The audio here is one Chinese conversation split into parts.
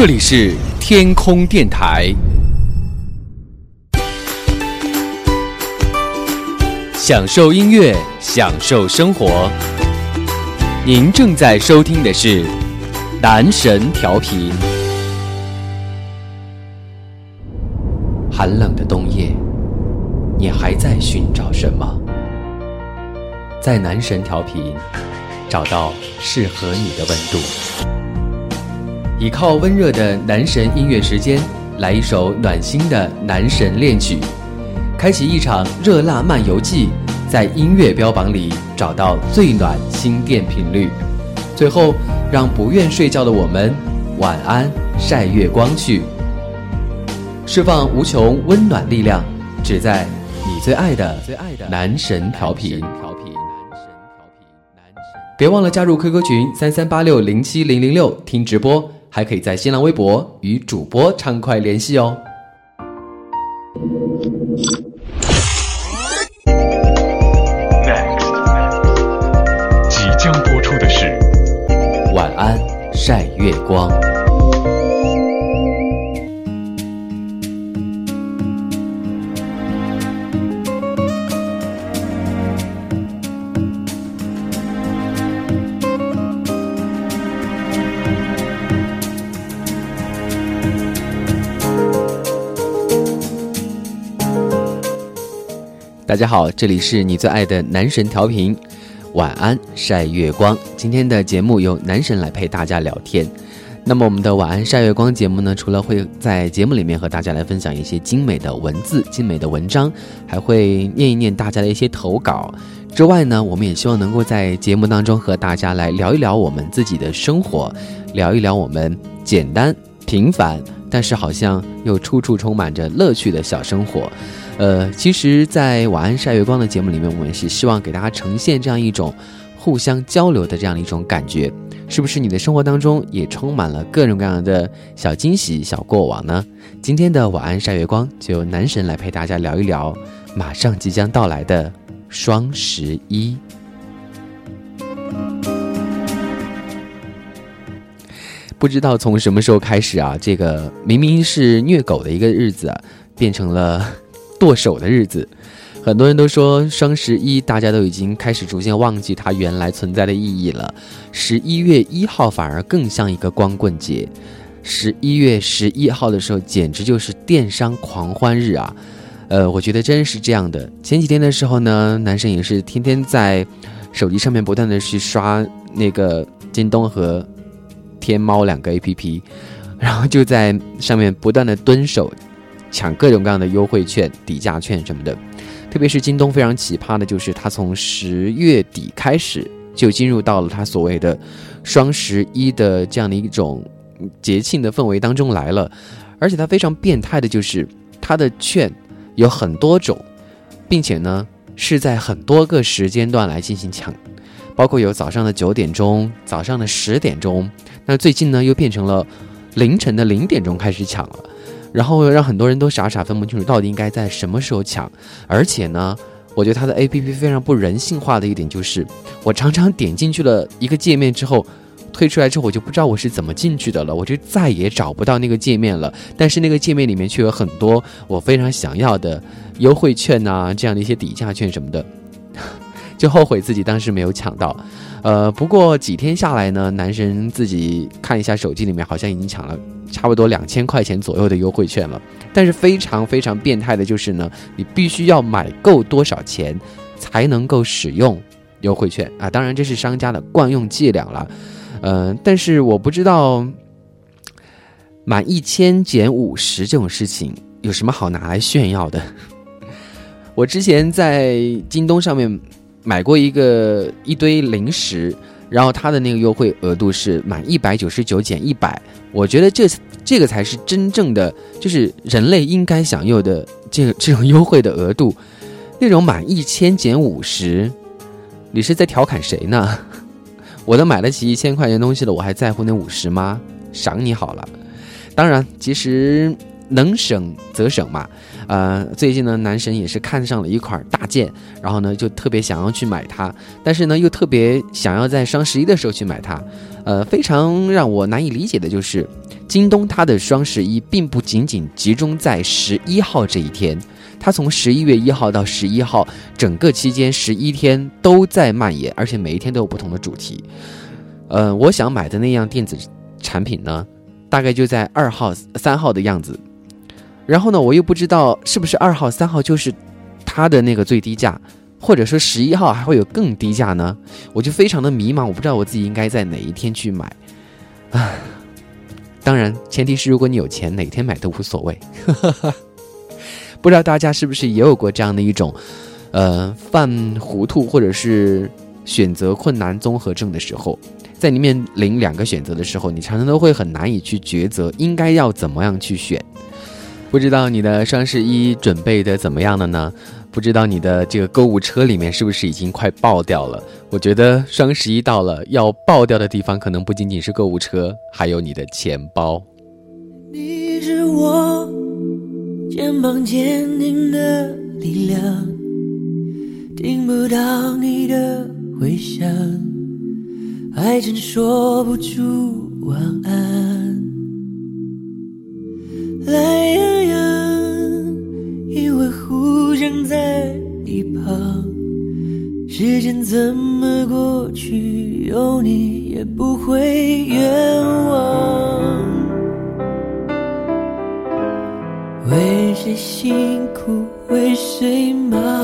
这里是天空电台，享受音乐，享受生活。您正在收听的是男神调频。寒冷的冬夜，你还在寻找什么？在男神调频，找到适合你的温度。倚靠温热的男神音乐时间，来一首暖心的男神恋曲，开启一场热辣漫游记，在音乐标榜里找到最暖心电频率。最后，让不愿睡觉的我们晚安，晒月光去，释放无穷温暖力量，只在你最爱的最爱的男神调频。别忘了加入 QQ 群三三八六零七零零六听直播。还可以在新浪微博与主播畅快联系哦。大家好，这里是你最爱的男神调频，晚安晒月光。今天的节目由男神来陪大家聊天。那么我们的晚安晒月光节目呢，除了会在节目里面和大家来分享一些精美的文字、精美的文章，还会念一念大家的一些投稿之外呢，我们也希望能够在节目当中和大家来聊一聊我们自己的生活，聊一聊我们简单平凡，但是好像又处处充满着乐趣的小生活。呃，其实，在晚安晒月光的节目里面，我们是希望给大家呈现这样一种互相交流的这样一种感觉，是不是？你的生活当中也充满了各种各样的小惊喜、小过往呢？今天的晚安晒月光，就由男神来陪大家聊一聊马上即将到来的双十一。不知道从什么时候开始啊，这个明明是虐狗的一个日子，变成了。剁手的日子，很多人都说双十一，大家都已经开始逐渐忘记它原来存在的意义了。十一月一号反而更像一个光棍节，十一月十一号的时候简直就是电商狂欢日啊！呃，我觉得真是这样的。前几天的时候呢，男生也是天天在手机上面不断的去刷那个京东和天猫两个 APP，然后就在上面不断的蹲守。抢各种各样的优惠券、底价券什么的，特别是京东非常奇葩的，就是它从十月底开始就进入到了它所谓的双十一的这样的一种节庆的氛围当中来了，而且它非常变态的就是它的券有很多种，并且呢是在很多个时间段来进行抢，包括有早上的九点钟、早上的十点钟，那最近呢又变成了凌晨的零点钟开始抢了。然后让很多人都傻傻分不清楚到底应该在什么时候抢，而且呢，我觉得它的 A P P 非常不人性化的一点就是，我常常点进去了一个界面之后，退出来之后我就不知道我是怎么进去的了，我就再也找不到那个界面了。但是那个界面里面却有很多我非常想要的优惠券啊，这样的一些底价券什么的，就后悔自己当时没有抢到。呃，不过几天下来呢，男神自己看一下手机里面，好像已经抢了。差不多两千块钱左右的优惠券了，但是非常非常变态的就是呢，你必须要买够多少钱才能够使用优惠券啊！当然这是商家的惯用伎俩了，嗯，但是我不知道满一千减五十这种事情有什么好拿来炫耀的。我之前在京东上面买过一个一堆零食。然后它的那个优惠额度是满一百九十九减一百，我觉得这这个才是真正的，就是人类应该享有的这个这种优惠的额度。那种满一千减五十，你是在调侃谁呢？我都买得起一千块钱东西了，我还在乎那五十吗？赏你好了。当然，其实能省则省嘛。呃，最近呢，男神也是看上了一款大件，然后呢，就特别想要去买它，但是呢，又特别想要在双十一的时候去买它。呃，非常让我难以理解的就是，京东它的双十一并不仅仅集中在十一号这一天，它从十一月一号到十一号整个期间十一天都在蔓延，而且每一天都有不同的主题。呃，我想买的那样电子产品呢，大概就在二号、三号的样子。然后呢，我又不知道是不是二号、三号就是它的那个最低价。或者说十一号还会有更低价呢？我就非常的迷茫，我不知道我自己应该在哪一天去买。啊，当然前提是如果你有钱，哪天买都无所谓。不知道大家是不是也有过这样的一种，呃，犯糊涂或者是选择困难综合症的时候，在你面临两个选择的时候，你常常都会很难以去抉择应该要怎么样去选。不知道你的双十一准备的怎么样了呢？不知道你的这个购物车里面是不是已经快爆掉了？我觉得双十一到了，要爆掉的地方可能不仅仅是购物车，还有你的钱包。你是我肩膀坚定的力量，听不到你的回响，还真说不出晚安。懒洋洋，因为互相在一旁。时间怎么过去，有你也不会冤枉。为谁辛苦为谁忙，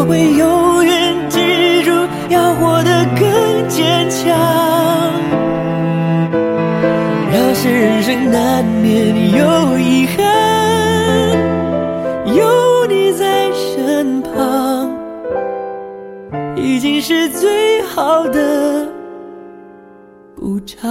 我会永远记住，要活得更坚强。要是人生难免有遗憾，有你在身旁，已经是最好的。补偿。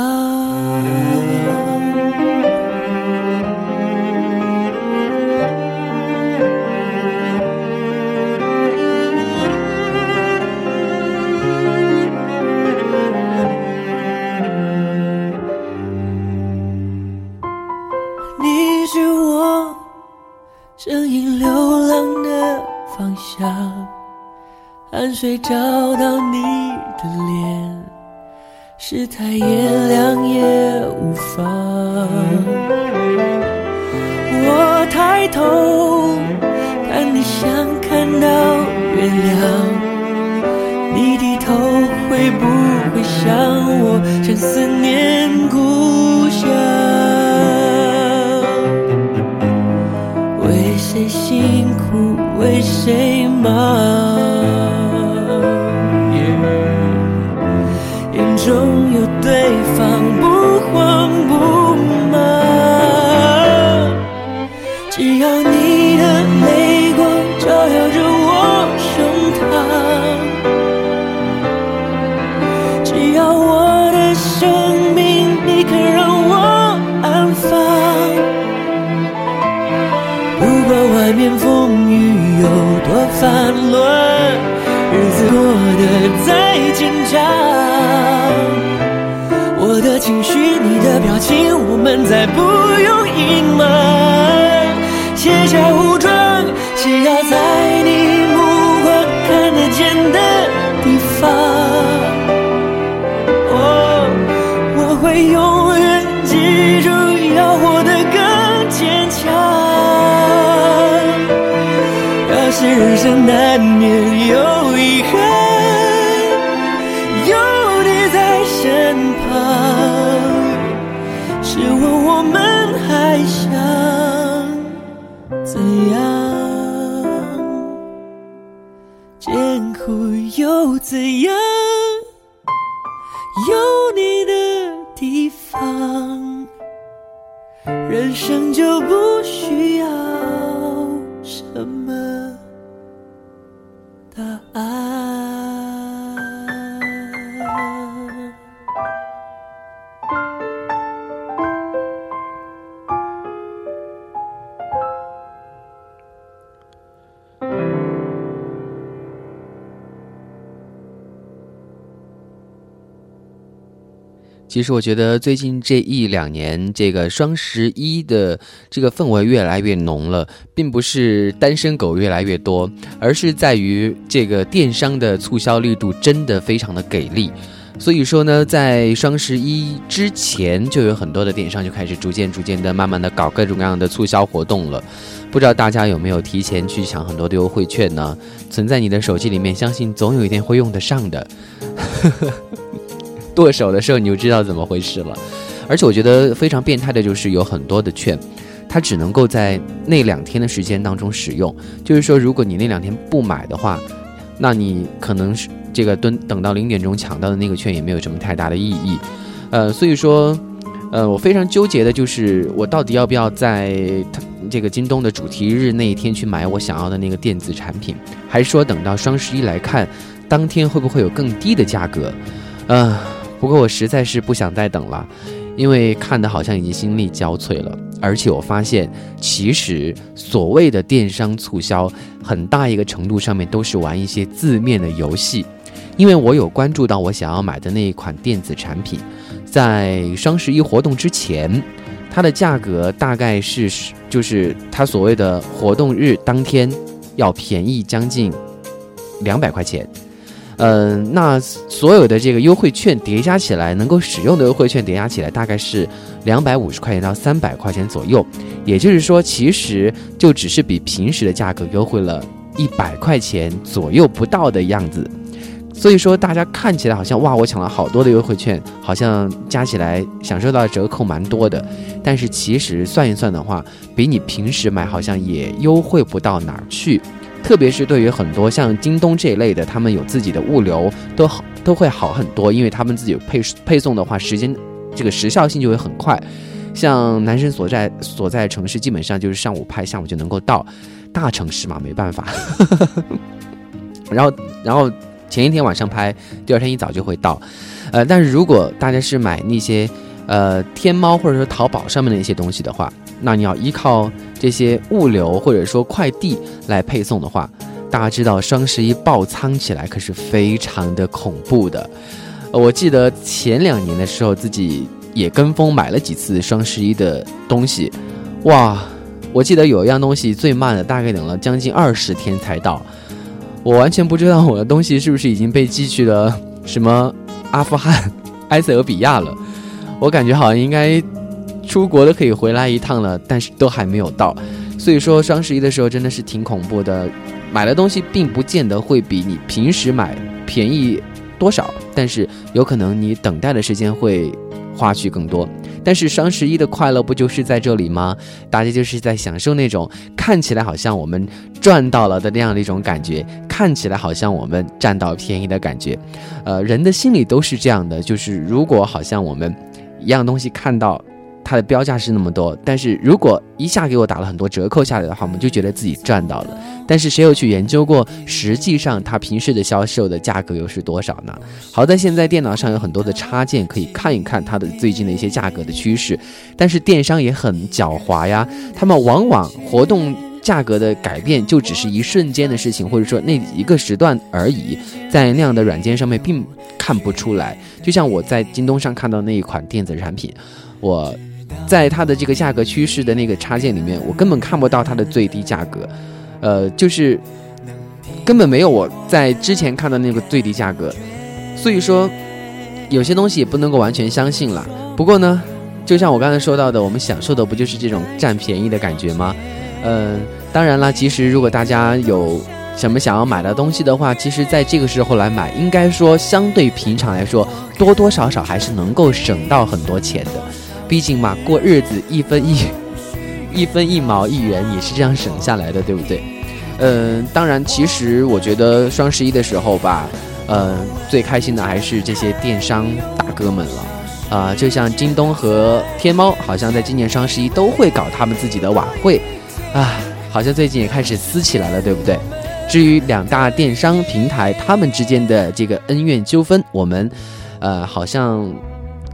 汗水找到你的脸。是太炎凉也无妨。我抬头看你，像看到月亮。你低头会不会想我，像思念故乡？为谁辛苦为谁忙？再紧张。我的情绪，你的表情，我们再不用隐瞒。卸下武装，只要在你目光看得见的地方。哦，我会永远记住，要活得更坚强。要是人生难免有其实我觉得最近这一两年，这个双十一的这个氛围越来越浓了，并不是单身狗越来越多，而是在于这个电商的促销力度真的非常的给力。所以说呢，在双十一之前，就有很多的电商就开始逐渐、逐渐的、慢慢的搞各种各样的促销活动了。不知道大家有没有提前去抢很多的优惠券呢？存在你的手机里面，相信总有一天会用得上的。剁手的时候你就知道怎么回事了。而且我觉得非常变态的就是有很多的券，它只能够在那两天的时间当中使用。就是说，如果你那两天不买的话，那你可能是这个蹲等到零点钟抢到的那个券也没有什么太大的意义。呃，所以说，呃，我非常纠结的就是我到底要不要在它这个京东的主题日那一天去买我想要的那个电子产品，还是说等到双十一来看，当天会不会有更低的价格？呃。不过我实在是不想再等了，因为看的好像已经心力交瘁了。而且我发现，其实所谓的电商促销，很大一个程度上面都是玩一些字面的游戏。因为我有关注到我想要买的那一款电子产品，在双十一活动之前，它的价格大概是就是它所谓的活动日当天要便宜将近两百块钱。嗯，那所有的这个优惠券叠加起来，能够使用的优惠券叠加起来，大概是两百五十块钱到三百块钱左右。也就是说，其实就只是比平时的价格优惠了一百块钱左右不到的样子。所以说，大家看起来好像哇，我抢了好多的优惠券，好像加起来享受到的折扣蛮多的。但是其实算一算的话，比你平时买好像也优惠不到哪儿去。特别是对于很多像京东这一类的，他们有自己的物流，都好都会好很多，因为他们自己配配送的话，时间这个时效性就会很快。像男生所在所在城市，基本上就是上午派，下午就能够到。大城市嘛，没办法。然后，然后前一天晚上拍，第二天一早就会到。呃，但是如果大家是买那些呃天猫或者说淘宝上面的一些东西的话，那你要依靠这些物流或者说快递来配送的话，大家知道双十一爆仓起来可是非常的恐怖的。我记得前两年的时候，自己也跟风买了几次双十一的东西，哇！我记得有一样东西最慢的，大概等了将近二十天才到。我完全不知道我的东西是不是已经被寄去了什么阿富汗、埃塞俄比亚了。我感觉好像应该。出国的可以回来一趟了，但是都还没有到，所以说双十一的时候真的是挺恐怖的。买的东西并不见得会比你平时买便宜多少，但是有可能你等待的时间会花去更多。但是双十一的快乐不就是在这里吗？大家就是在享受那种看起来好像我们赚到了的那样的一种感觉，看起来好像我们占到便宜的感觉。呃，人的心里都是这样的，就是如果好像我们一样东西看到。它的标价是那么多，但是如果一下给我打了很多折扣下来的话，我们就觉得自己赚到了。但是谁有去研究过，实际上它平时的销售的价格又是多少呢？好在现在电脑上有很多的插件，可以看一看它的最近的一些价格的趋势。但是电商也很狡猾呀，他们往往活动价格的改变就只是一瞬间的事情，或者说那一个时段而已，在那样的软件上面并看不出来。就像我在京东上看到那一款电子产品，我。在它的这个价格趋势的那个插件里面，我根本看不到它的最低价格，呃，就是根本没有我在之前看到那个最低价格，所以说有些东西也不能够完全相信了。不过呢，就像我刚才说到的，我们享受的不就是这种占便宜的感觉吗？嗯，当然了，其实如果大家有什么想要买的东西的话，其实在这个时候来买，应该说相对平常来说，多多少少还是能够省到很多钱的。毕竟嘛，过日子一分一 一分一毛一元也是这样省下来的，对不对？嗯，当然，其实我觉得双十一的时候吧，呃，最开心的还是这些电商大哥们了。啊，就像京东和天猫，好像在今年双十一都会搞他们自己的晚会，啊，好像最近也开始撕起来了，对不对？至于两大电商平台他们之间的这个恩怨纠纷，我们，呃，好像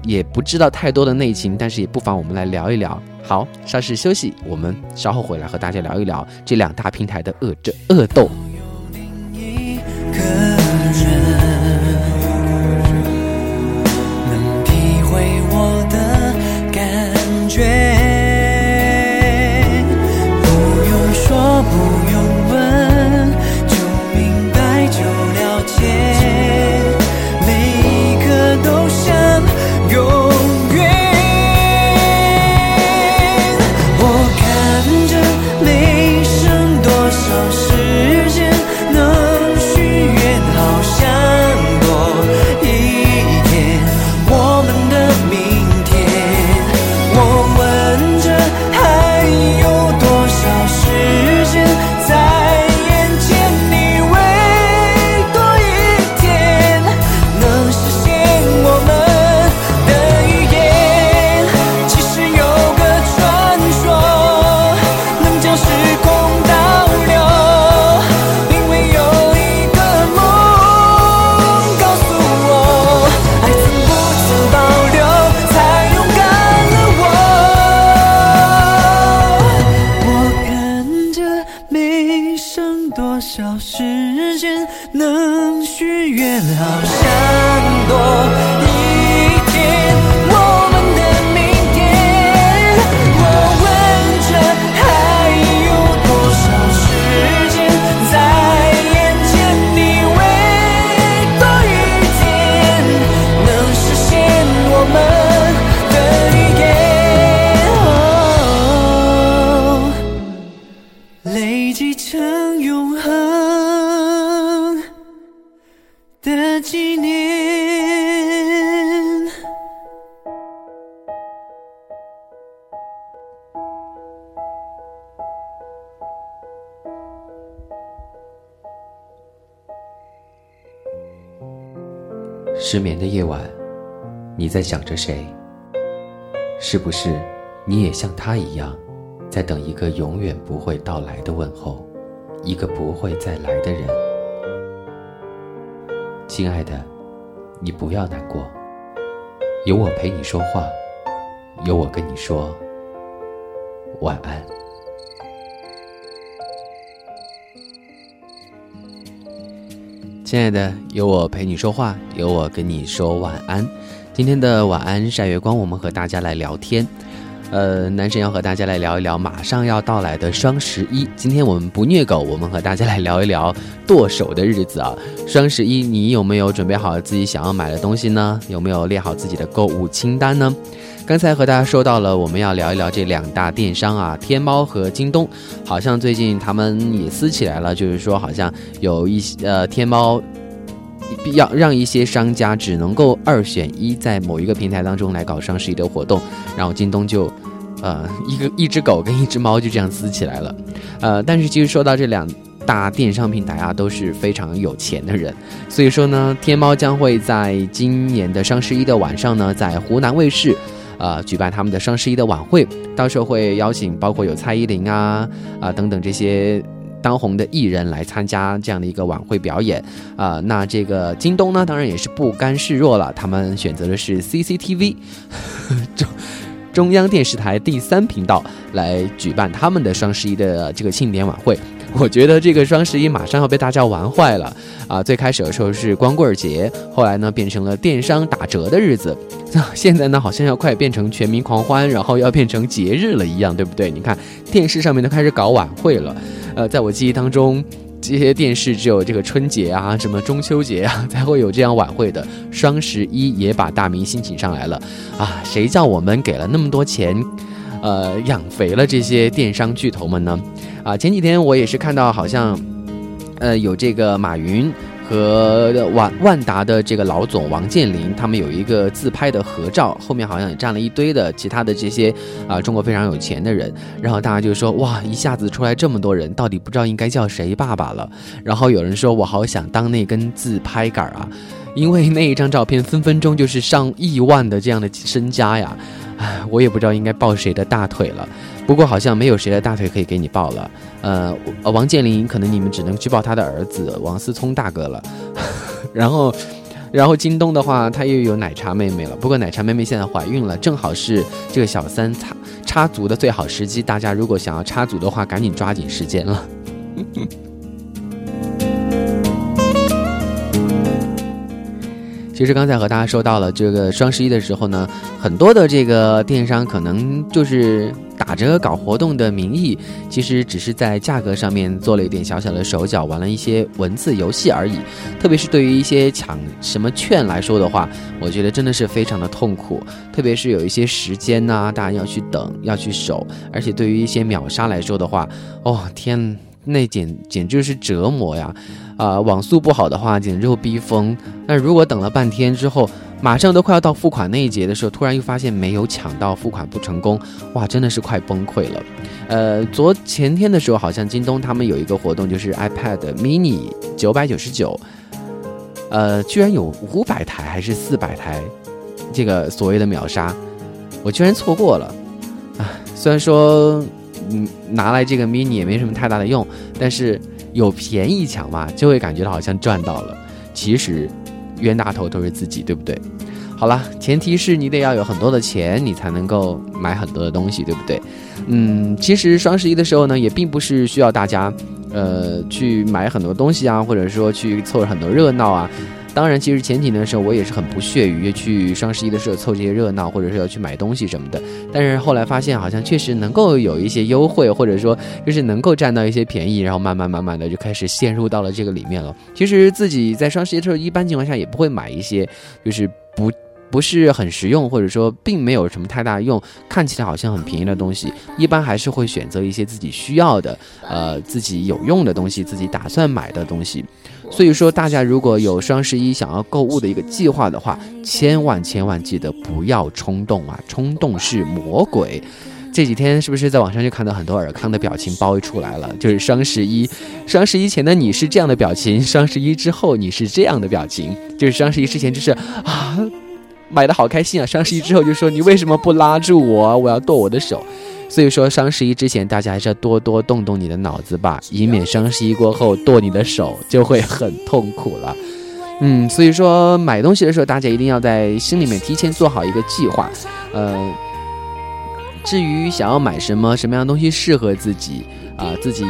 也不知道太多的内情，但是也不妨我们来聊一聊。好，稍事休息，我们稍后回来和大家聊一聊这两大平台的恶争恶斗。失眠的夜晚，你在想着谁？是不是你也像他一样，在等一个永远不会到来的问候，一个不会再来的人？亲爱的，你不要难过，有我陪你说话，有我跟你说晚安。亲爱的，有我陪你说话，有我跟你说晚安。今天的晚安晒月光，我们和大家来聊天。呃，男神要和大家来聊一聊马上要到来的双十一。今天我们不虐狗，我们和大家来聊一聊剁手的日子啊。双十一，你有没有准备好自己想要买的东西呢？有没有列好自己的购物清单呢？刚才和大家说到了，我们要聊一聊这两大电商啊，天猫和京东，好像最近他们也撕起来了，就是说好像有一些呃，天猫要让一些商家只能够二选一，在某一个平台当中来搞双十一的活动，然后京东就呃一个一只狗跟一只猫就这样撕起来了，呃，但是其实说到这两大电商平台啊，都是非常有钱的人，所以说呢，天猫将会在今年的双十一的晚上呢，在湖南卫视。呃，举办他们的双十一的晚会，到时候会邀请包括有蔡依林啊啊等等这些当红的艺人来参加这样的一个晚会表演啊。那这个京东呢，当然也是不甘示弱了，他们选择的是 CCTV 中中央电视台第三频道来举办他们的双十一的这个庆典晚会。我觉得这个双十一马上要被大家玩坏了啊！最开始的时候是光棍节，后来呢变成了电商打折的日子，那现在呢好像要快变成全民狂欢，然后要变成节日了一样，对不对？你看电视上面都开始搞晚会了，呃，在我记忆当中，这些电视只有这个春节啊、什么中秋节啊才会有这样晚会的，双十一也把大明星请上来了啊！谁叫我们给了那么多钱？呃，养肥了这些电商巨头们呢？啊，前几天我也是看到，好像呃，有这个马云和万万达的这个老总王健林，他们有一个自拍的合照，后面好像也站了一堆的其他的这些啊中国非常有钱的人，然后大家就说哇，一下子出来这么多人，到底不知道应该叫谁爸爸了。然后有人说，我好想当那根自拍杆啊，因为那一张照片分分钟就是上亿万的这样的身家呀，我也不知道应该抱谁的大腿了。不过好像没有谁的大腿可以给你抱了，呃，王健林可能你们只能去抱他的儿子王思聪大哥了，然后，然后京东的话，他又有奶茶妹妹了。不过奶茶妹妹现在怀孕了，正好是这个小三插插足的最好时机。大家如果想要插足的话，赶紧抓紧时间了。其实刚才和大家说到了这个双十一的时候呢，很多的这个电商可能就是打着搞活动的名义，其实只是在价格上面做了一点小小的手脚，玩了一些文字游戏而已。特别是对于一些抢什么券来说的话，我觉得真的是非常的痛苦。特别是有一些时间呐，大家要去等，要去守，而且对于一些秒杀来说的话，哦天，那简简直就是折磨呀！啊，网速不好的话，简直会逼疯。但如果等了半天之后，马上都快要到付款那一节的时候，突然又发现没有抢到，付款不成功，哇，真的是快崩溃了。呃，昨前天的时候，好像京东他们有一个活动，就是 iPad mini 九百九十九，呃，居然有五百台还是四百台，这个所谓的秒杀，我居然错过了。啊，虽然说，嗯，拿来这个 mini 也没什么太大的用，但是。有便宜抢嘛，就会感觉到好像赚到了。其实冤大头都是自己，对不对？好了，前提是你得要有很多的钱，你才能够买很多的东西，对不对？嗯，其实双十一的时候呢，也并不是需要大家，呃，去买很多东西啊，或者说去凑很多热闹啊。当然，其实前几年的时候，我也是很不屑于去双十一的时候凑这些热闹，或者是要去买东西什么的。但是后来发现，好像确实能够有一些优惠，或者说就是能够占到一些便宜，然后慢慢慢慢的就开始陷入到了这个里面了。其实自己在双十一的时候，一般情况下也不会买一些，就是不。不是很实用，或者说并没有什么太大用，看起来好像很便宜的东西，一般还是会选择一些自己需要的，呃，自己有用的东西，自己打算买的东西。所以说，大家如果有双十一想要购物的一个计划的话，千万千万记得不要冲动啊！冲动是魔鬼。这几天是不是在网上就看到很多尔康的表情包出来了？就是双十一，双十一前的你是这样的表情，双十一之后你是这样的表情。就是双十一之前就是啊。买的好开心啊！双十一之后就说你为什么不拉住我？我要剁我的手。所以说双十一之前大家还是要多多动动你的脑子吧，以免双十一过后剁你的手就会很痛苦了。嗯，所以说买东西的时候大家一定要在心里面提前做好一个计划。呃，至于想要买什么什么样的东西适合自己。啊，自己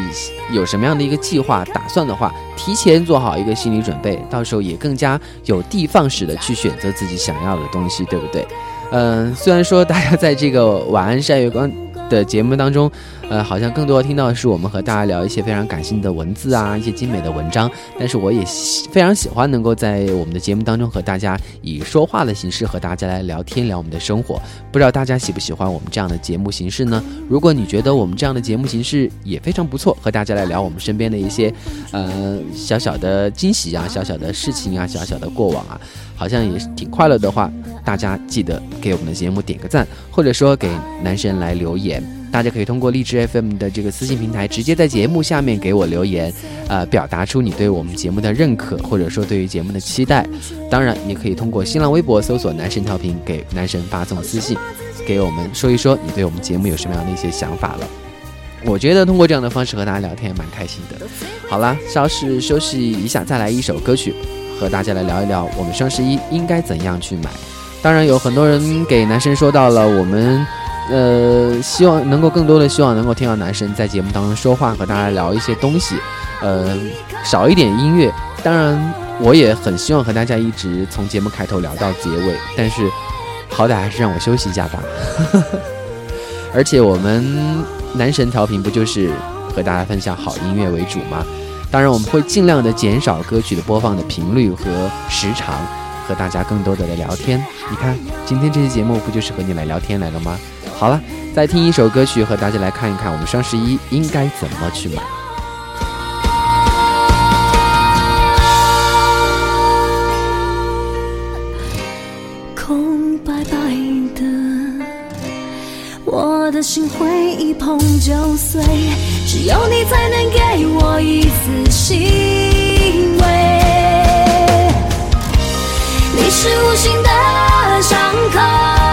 有什么样的一个计划打算的话，提前做好一个心理准备，到时候也更加有的放矢的去选择自己想要的东西，对不对？嗯，虽然说大家在这个晚安晒月光。的节目当中，呃，好像更多听到的是我们和大家聊一些非常感性的文字啊，一些精美的文章。但是我也非常喜欢能够在我们的节目当中和大家以说话的形式和大家来聊天，聊我们的生活。不知道大家喜不喜欢我们这样的节目形式呢？如果你觉得我们这样的节目形式也非常不错，和大家来聊我们身边的一些呃小小的惊喜啊、小小的事情啊、小小的过往啊。好像也是挺快乐的话，大家记得给我们的节目点个赞，或者说给男神来留言。大家可以通过荔枝 FM 的这个私信平台，直接在节目下面给我留言，呃，表达出你对我们节目的认可，或者说对于节目的期待。当然，你可以通过新浪微博搜索“男神调频”，给男神发送私信，给我们说一说你对我们节目有什么样的一些想法了。我觉得通过这样的方式和大家聊天也蛮开心的。好了，稍事休息一下，再来一首歌曲。和大家来聊一聊，我们双十一应该怎样去买？当然，有很多人给男神说到了，我们呃希望能够更多的希望能够听到男神在节目当中说话，和大家聊一些东西，呃少一点音乐。当然，我也很希望和大家一直从节目开头聊到结尾，但是好歹还是让我休息一下吧。而且我们男神调频不就是和大家分享好音乐为主吗？当然，我们会尽量的减少歌曲的播放的频率和时长，和大家更多的来聊天，你看，今天这期节目不就是和你来聊天来了吗？好了，再听一首歌曲，和大家来看一看，我们双十一应该怎么去买。空白白的，我的心会一碰就碎，只有你才能给我一丝心。你是无形的伤口，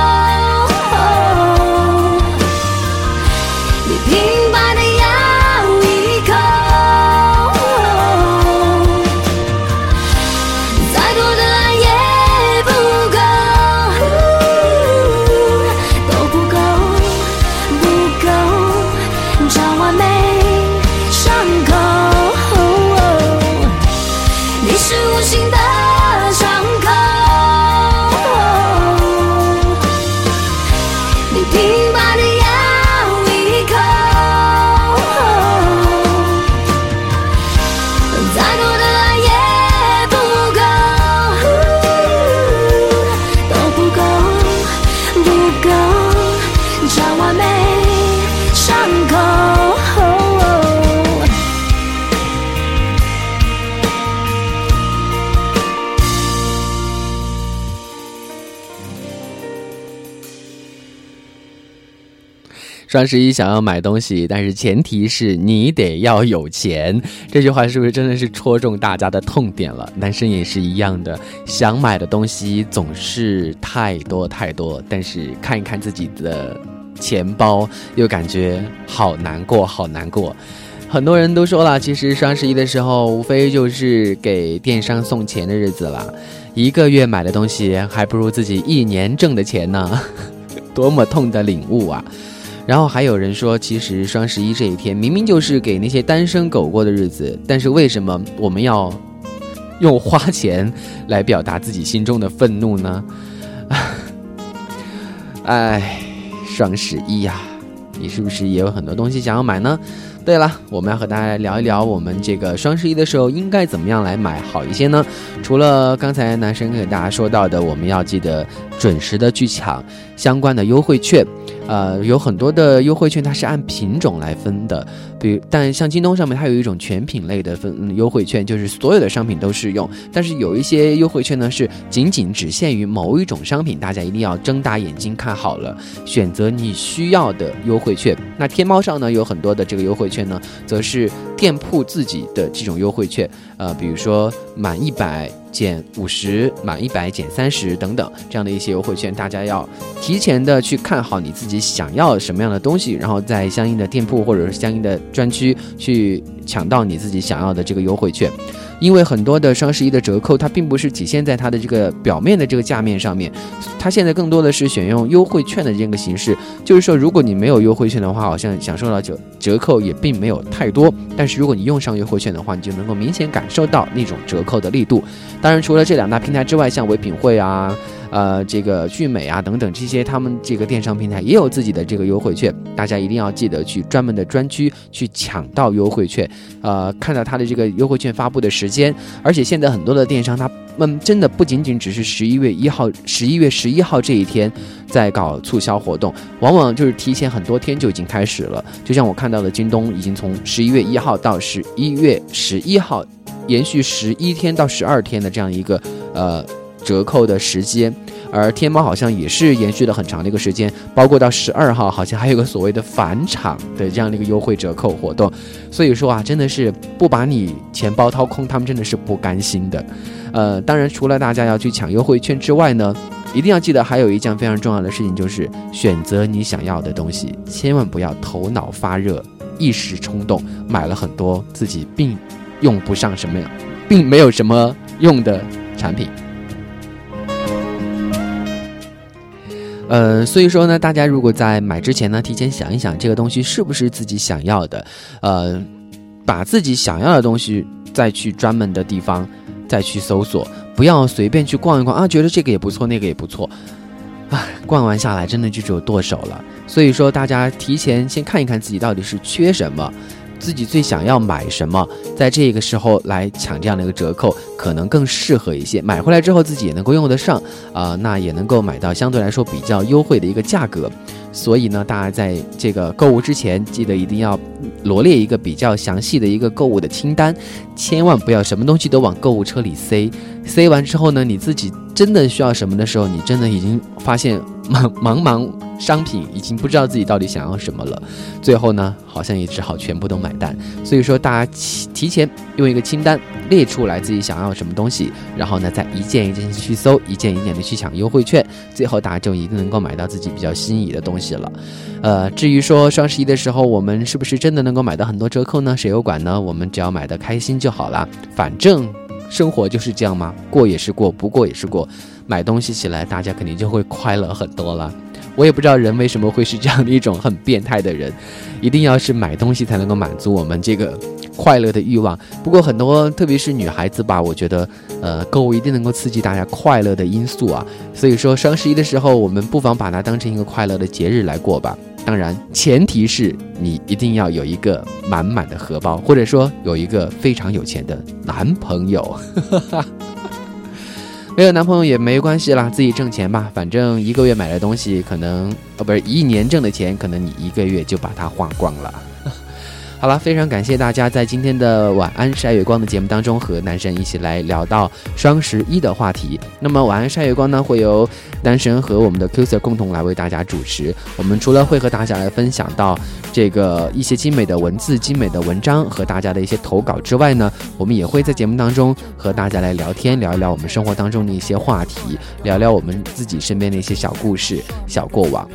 双十一想要买东西，但是前提是你得要有钱。这句话是不是真的是戳中大家的痛点了？男生也是一样的，想买的东西总是太多太多，但是看一看自己的钱包，又感觉好难过，好难过。很多人都说了，其实双十一的时候，无非就是给电商送钱的日子了。一个月买的东西，还不如自己一年挣的钱呢。多么痛的领悟啊！然后还有人说，其实双十一这一天明明就是给那些单身狗过的日子，但是为什么我们要用花钱来表达自己心中的愤怒呢？哎，双十一呀、你是不是也有很多东西想要买呢？对了，我们要和大家聊一聊，我们这个双十一的时候应该怎么样来买好一些呢？除了刚才男生给大家说到的，我们要记得准时的去抢相关的优惠券。呃，有很多的优惠券它是按品种来分的，比但像京东上面它有一种全品类的分、嗯优惠券，就是所有的商品都适用。但是有一些优惠券呢是仅仅只限于某一种商品，大家一定要睁大眼睛看好了，选择你需要的优惠券。那天猫上呢有很多的这个优惠券呢，则是店铺自己的这种优惠券，呃，比如说满一百减五十，满一百减三十等等这样的一些优惠券，大家要提前的去看好你自己想要什么样的东西，然后在相应的店铺或者是相应的专区去抢到你自己想要的这个优惠券。因为很多的双十一的折扣，它并不是体现在它的这个表面的这个价面上面，它现在更多的是选用优惠券的这个形式。就是说，如果你没有优惠券的话，好像享受到折折扣也并没有太多。但是如果你用上优惠券的话，你就能够明显感受到那种折扣的力度。当然，除了这两大平台之外，像唯品会啊。呃，这个聚美啊等等这些，他们这个电商平台也有自己的这个优惠券，大家一定要记得去专门的专区去抢到优惠券，呃，看到它的这个优惠券发布的时间，而且现在很多的电商，他们真的不仅仅只是十一月一号、十一月十一号这一天在搞促销活动，往往就是提前很多天就已经开始了。就像我看到的，京东已经从十一月一号到十一月十一号，延续十一天到十二天的这样一个呃。折扣的时间，而天猫好像也是延续了很长的一个时间，包括到十二号，好像还有个所谓的返场的这样的一个优惠折扣活动。所以说啊，真的是不把你钱包掏空，他们真的是不甘心的。呃，当然，除了大家要去抢优惠券之外呢，一定要记得还有一件非常重要的事情，就是选择你想要的东西，千万不要头脑发热、一时冲动，买了很多自己并用不上什么，并没有什么用的产品。呃，所以说呢，大家如果在买之前呢，提前想一想这个东西是不是自己想要的，呃，把自己想要的东西再去专门的地方再去搜索，不要随便去逛一逛啊，觉得这个也不错，那个也不错，啊，逛完下来真的就只有剁手了。所以说，大家提前先看一看自己到底是缺什么。自己最想要买什么，在这个时候来抢这样的一个折扣，可能更适合一些。买回来之后自己也能够用得上啊、那也能够买到相对来说比较优惠的一个价格。所以呢，大家在这个购物之前，记得一定要罗列一个比较详细的一个购物的清单，千万不要什么东西都往购物车里塞。塞完之后呢，你自己真的需要什么的时候，你真的已经发现茫 茫茫商品，已经不知道自己到底想要什么了。最后呢，好像也只好全部都买单。所以说，大家提提前用一个清单列出来自己想要什么东西，然后呢，再一件一件地去搜，一件一件的去抢优惠券，最后大家就一定能够买到自己比较心仪的东西了。呃，至于说双十一的时候，我们是不是真的能够买到很多折扣呢？谁又管呢？我们只要买的开心就好了，反正。生活就是这样吗？过也是过，不过也是过。买东西起来，大家肯定就会快乐很多了。我也不知道人为什么会是这样的一种很变态的人，一定要是买东西才能够满足我们这个快乐的欲望。不过很多，特别是女孩子吧，我觉得，呃，购物一定能够刺激大家快乐的因素啊。所以说，双十一的时候，我们不妨把它当成一个快乐的节日来过吧。当然，前提是你一定要有一个满满的荷包，或者说有一个非常有钱的男朋友。没有男朋友也没关系啦，自己挣钱吧。反正一个月买的东西，可能哦，不是一年挣的钱，可能你一个月就把它花光了。好了，非常感谢大家在今天的晚安晒月光的节目当中和男神一起来聊到双十一的话题。那么晚安晒月光呢，会由男神和我们的 Q Sir 共同来为大家主持。我们除了会和大家来分享到这个一些精美的文字、精美的文章和大家的一些投稿之外呢，我们也会在节目当中和大家来聊天，聊一聊我们生活当中的一些话题，聊聊我们自己身边的一些小故事、小过往。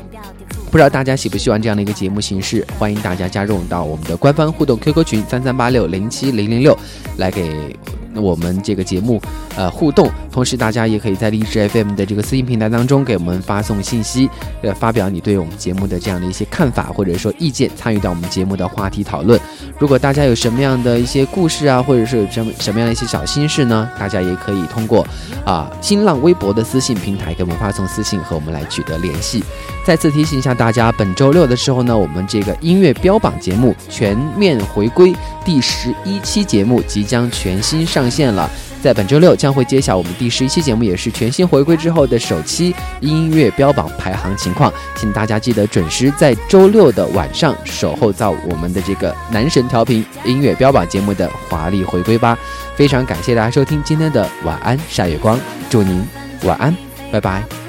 不知道大家喜不喜欢这样的一个节目形式？欢迎大家加入到我们的官方互动 QQ 群三三八六零七零零六，来给我们这个节目呃互动。同时，大家也可以在荔枝 FM 的这个私信平台当中给我们发送信息，呃，发表你对我们节目的这样的一些看法或者说意见，参与到我们节目的话题讨论。如果大家有什么样的一些故事啊，或者是有什么什么样的一些小心事呢？大家也可以通过啊新浪微博的私信平台给我们发送私信和我们来取得联系。再次提醒一下大家，本周六的时候呢，我们这个音乐标榜节目全面回归，第十一期节目即将全新上上线了。在本周六将会揭晓我们第十一期节目，也是全新回归之后的首期音乐标榜排行情况，请大家记得准时在周六的晚上守候到我们的这个男神调频音乐标榜节目的华丽回归吧。非常感谢大家收听今天的晚安晒月光，祝您晚安，拜拜。